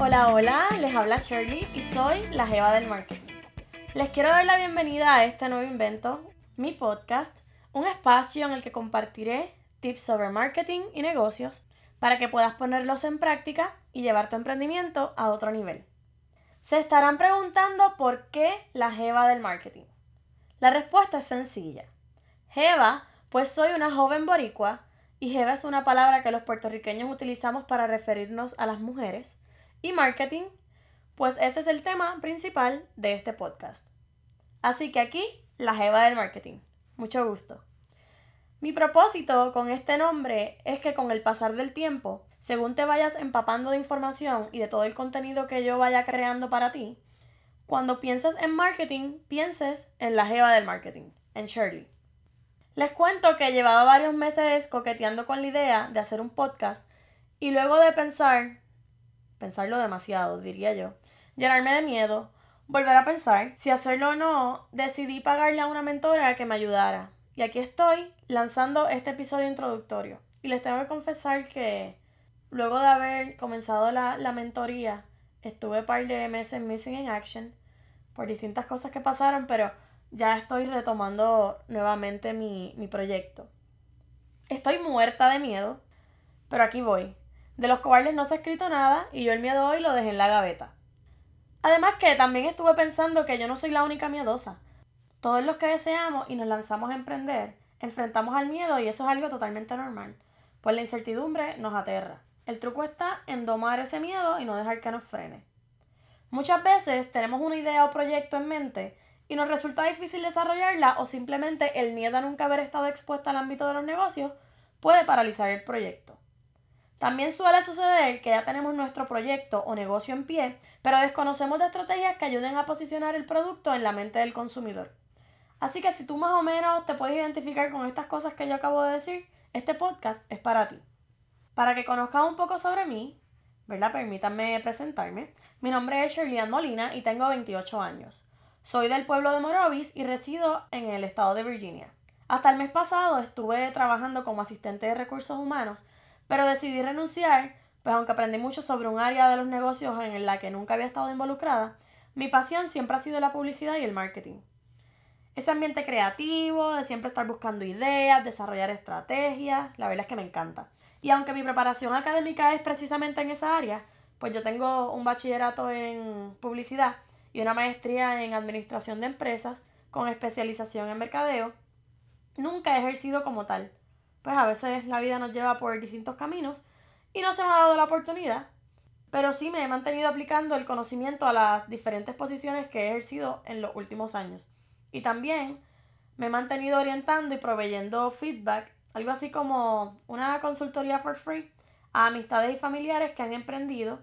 Hola, hola, les habla Shirley y soy la Jeva del Marketing. Les quiero dar la bienvenida a este nuevo invento, mi podcast, un espacio en el que compartiré tips sobre marketing y negocios para que puedas ponerlos en práctica y llevar tu emprendimiento a otro nivel. Se estarán preguntando por qué la Jeva del Marketing. La respuesta es sencilla. Jeva, pues soy una joven boricua y Jeva es una palabra que los puertorriqueños utilizamos para referirnos a las mujeres y marketing, pues ese es el tema principal de este podcast. Así que aquí, la Jeva del Marketing. Mucho gusto. Mi propósito con este nombre es que con el pasar del tiempo, según te vayas empapando de información y de todo el contenido que yo vaya creando para ti, cuando pienses en marketing, pienses en la Jeva del Marketing, en Shirley. Les cuento que llevaba varios meses coqueteando con la idea de hacer un podcast y luego de pensar pensarlo demasiado, diría yo, llenarme de miedo, volver a pensar si hacerlo o no, decidí pagarle a una mentora que me ayudara. Y aquí estoy lanzando este episodio introductorio. Y les tengo que confesar que luego de haber comenzado la, la mentoría, estuve un par de meses missing in action por distintas cosas que pasaron, pero ya estoy retomando nuevamente mi, mi proyecto. Estoy muerta de miedo, pero aquí voy. De los cobardes no se ha escrito nada y yo el miedo hoy lo dejé en la gaveta. Además que también estuve pensando que yo no soy la única miedosa. Todos los que deseamos y nos lanzamos a emprender, enfrentamos al miedo y eso es algo totalmente normal, pues la incertidumbre nos aterra. El truco está en domar ese miedo y no dejar que nos frene. Muchas veces tenemos una idea o proyecto en mente y nos resulta difícil desarrollarla o simplemente el miedo a nunca haber estado expuesta al ámbito de los negocios puede paralizar el proyecto. También suele suceder que ya tenemos nuestro proyecto o negocio en pie, pero desconocemos de estrategias que ayuden a posicionar el producto en la mente del consumidor. Así que si tú más o menos te puedes identificar con estas cosas que yo acabo de decir, este podcast es para ti. Para que conozcas un poco sobre mí, ¿verdad? Permítanme presentarme. Mi nombre es Shirley Molina y tengo 28 años. Soy del pueblo de Morovis y resido en el estado de Virginia. Hasta el mes pasado estuve trabajando como asistente de recursos humanos pero decidí renunciar, pues aunque aprendí mucho sobre un área de los negocios en la que nunca había estado involucrada, mi pasión siempre ha sido la publicidad y el marketing. Ese ambiente creativo, de siempre estar buscando ideas, desarrollar estrategias, la verdad es que me encanta. Y aunque mi preparación académica es precisamente en esa área, pues yo tengo un bachillerato en publicidad y una maestría en administración de empresas con especialización en mercadeo, nunca he ejercido como tal pues a veces la vida nos lleva por distintos caminos y no se me ha dado la oportunidad, pero sí me he mantenido aplicando el conocimiento a las diferentes posiciones que he ejercido en los últimos años. Y también me he mantenido orientando y proveyendo feedback, algo así como una consultoría for free, a amistades y familiares que han emprendido.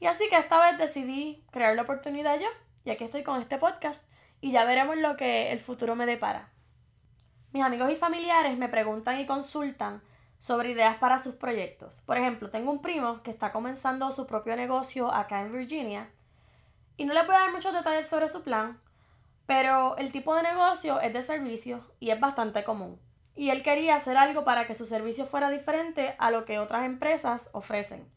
Y así que esta vez decidí crear la oportunidad yo, y aquí estoy con este podcast, y ya veremos lo que el futuro me depara. Mis amigos y familiares me preguntan y consultan sobre ideas para sus proyectos. Por ejemplo, tengo un primo que está comenzando su propio negocio acá en Virginia y no le puedo dar muchos detalles sobre su plan, pero el tipo de negocio es de servicios y es bastante común. Y él quería hacer algo para que su servicio fuera diferente a lo que otras empresas ofrecen.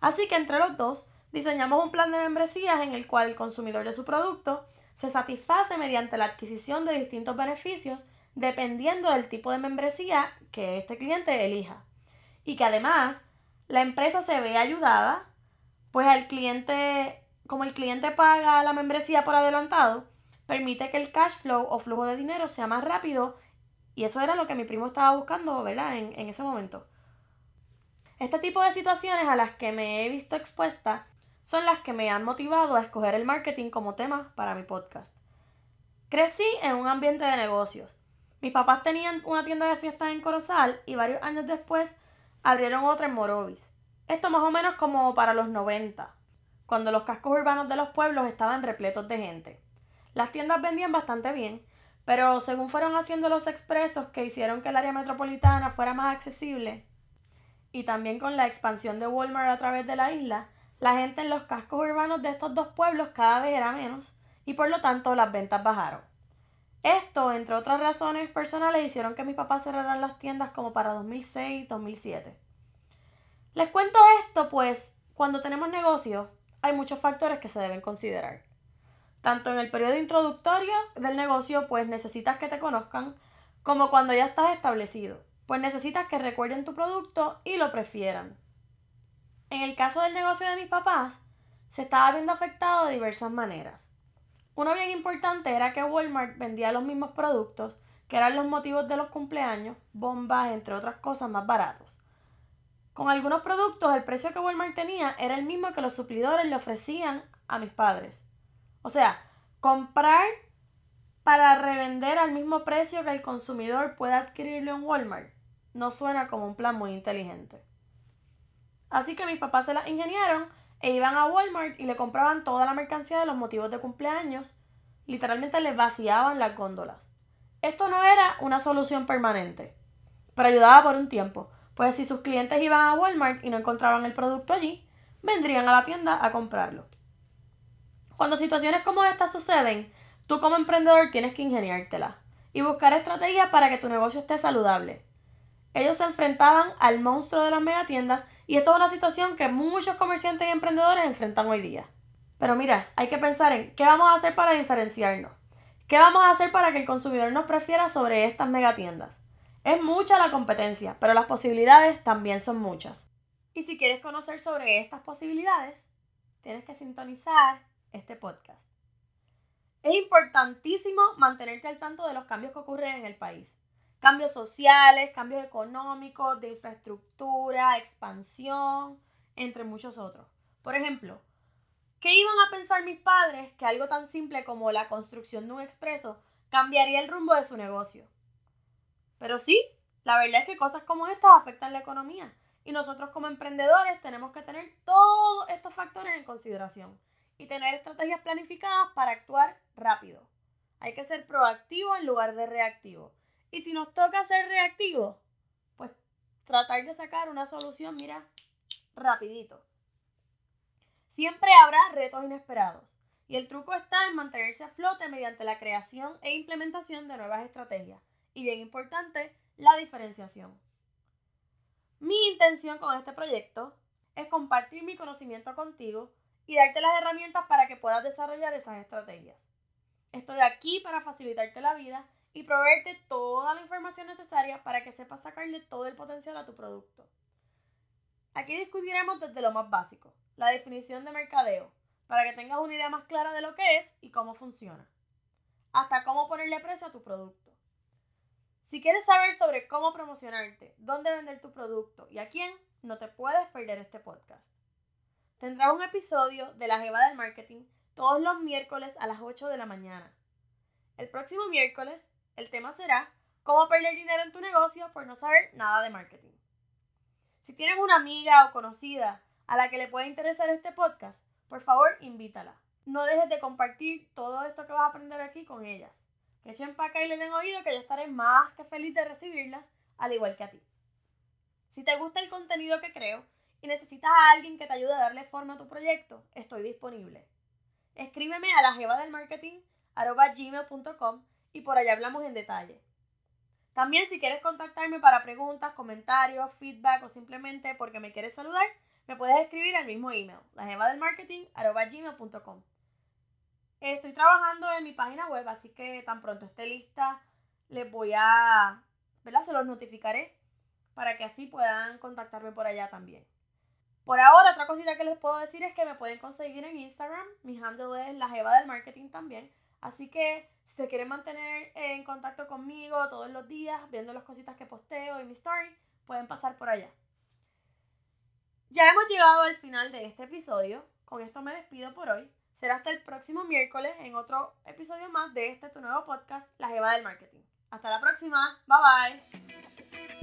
Así que entre los dos diseñamos un plan de membresías en el cual el consumidor de su producto se satisface mediante la adquisición de distintos beneficios dependiendo del tipo de membresía que este cliente elija. Y que además la empresa se ve ayudada, pues el cliente, como el cliente paga la membresía por adelantado, permite que el cash flow o flujo de dinero sea más rápido y eso era lo que mi primo estaba buscando, ¿verdad? En, en ese momento. Este tipo de situaciones a las que me he visto expuesta son las que me han motivado a escoger el marketing como tema para mi podcast. Crecí en un ambiente de negocios mis papás tenían una tienda de fiestas en Corozal y varios años después abrieron otra en Morovis. Esto más o menos como para los 90, cuando los cascos urbanos de los pueblos estaban repletos de gente. Las tiendas vendían bastante bien, Pero según fueron haciendo los expresos que hicieron que el área metropolitana fuera más accesible, y también con la expansión de Walmart a través de la isla, la gente en los cascos urbanos de estos dos pueblos cada vez era menos y por lo tanto las ventas bajaron. Esto, entre otras razones personales, hicieron que mis papás cerraran las tiendas como para 2006-2007. Les cuento esto pues cuando tenemos negocios hay muchos factores que se deben considerar. Tanto en el periodo introductorio del negocio, pues necesitas que te conozcan, como cuando ya estás establecido, pues necesitas que recuerden tu producto y lo prefieran. En el caso del negocio de mis papás, se estaba viendo afectado de diversas maneras. Uno bien importante era que Walmart vendía los mismos productos, que eran los motivos de los cumpleaños, bombas, entre otras cosas más baratos. Con algunos productos el precio que Walmart tenía era el mismo que los suplidores le ofrecían a mis padres. O sea, comprar para revender al mismo precio que el consumidor puede adquirirlo en Walmart no suena como un plan muy inteligente. Así que mis papás se las ingeniaron e iban a Walmart y le compraban toda la mercancía de los motivos de cumpleaños. Literalmente les vaciaban las góndolas. Esto no era una solución permanente, pero ayudaba por un tiempo, pues si sus clientes iban a Walmart y no encontraban el producto allí, vendrían a la tienda a comprarlo. Cuando situaciones como estas suceden, tú como emprendedor tienes que ingeniártela y buscar estrategias para que tu negocio esté saludable. Ellos se enfrentaban al monstruo de las megatiendas y esto es una situación que muchos comerciantes y emprendedores enfrentan hoy día. Pero mira, hay que pensar en qué vamos a hacer para diferenciarnos. ¿Qué vamos a hacer para que el consumidor nos prefiera sobre estas megatiendas? Es mucha la competencia, pero las posibilidades también son muchas. Y si quieres conocer sobre estas posibilidades, tienes que sintonizar este podcast. Es importantísimo mantenerte al tanto de los cambios que ocurren en el país cambios sociales, cambios económicos, de infraestructura, expansión, entre muchos otros. Por ejemplo, ¿qué iban a pensar mis padres que algo tan simple como la construcción de un expreso cambiaría el rumbo de su negocio? Pero sí, la verdad es que cosas como estas afectan la economía y nosotros como emprendedores tenemos que tener todos estos factores en consideración y tener estrategias planificadas para actuar rápido. Hay que ser proactivo en lugar de reactivo y si nos toca ser reactivos, pues tratar de sacar una solución, mira, rapidito. Siempre habrá retos inesperados y el truco está en mantenerse a flote mediante la creación e implementación de nuevas estrategias y bien importante, la diferenciación. Mi intención con este proyecto es compartir mi conocimiento contigo y darte las herramientas para que puedas desarrollar esas estrategias. Estoy aquí para facilitarte la vida y proveerte toda la información necesaria para que sepas sacarle todo el potencial a tu producto. Aquí discutiremos desde lo más básico, la definición de mercadeo, para que tengas una idea más clara de lo que es y cómo funciona, hasta cómo ponerle precio a tu producto. Si quieres saber sobre cómo promocionarte, dónde vender tu producto y a quién, no te puedes perder este podcast. Tendrás un episodio de la Jeva del Marketing todos los miércoles a las 8 de la mañana. El próximo miércoles el tema será cómo perder dinero en tu negocio por no saber nada de marketing. Si tienes una amiga o conocida a la que le pueda interesar este podcast, por favor invítala. No dejes de compartir todo esto que vas a aprender aquí con ellas. Que echen para acá y le den oído que yo estaré más que feliz de recibirlas, al igual que a ti. Si te gusta el contenido que creo y necesitas a alguien que te ayude a darle forma a tu proyecto, estoy disponible. Escríbeme a la jeva del marketing gmail.com y por allá hablamos en detalle. También si quieres contactarme para preguntas, comentarios, feedback o simplemente porque me quieres saludar, me puedes escribir al mismo email, gmail.com Estoy trabajando en mi página web, así que tan pronto esté lista, les voy a, ¿verdad? Se los notificaré para que así puedan contactarme por allá también. Por ahora, otra cosita que les puedo decir es que me pueden conseguir en Instagram. Mi handle es la Jeva del Marketing también. Así que si se quieren mantener en contacto conmigo todos los días, viendo las cositas que posteo y mi story, pueden pasar por allá. Ya hemos llegado al final de este episodio. Con esto me despido por hoy. Será hasta el próximo miércoles en otro episodio más de este tu nuevo podcast, La Jeva del Marketing. Hasta la próxima. Bye bye.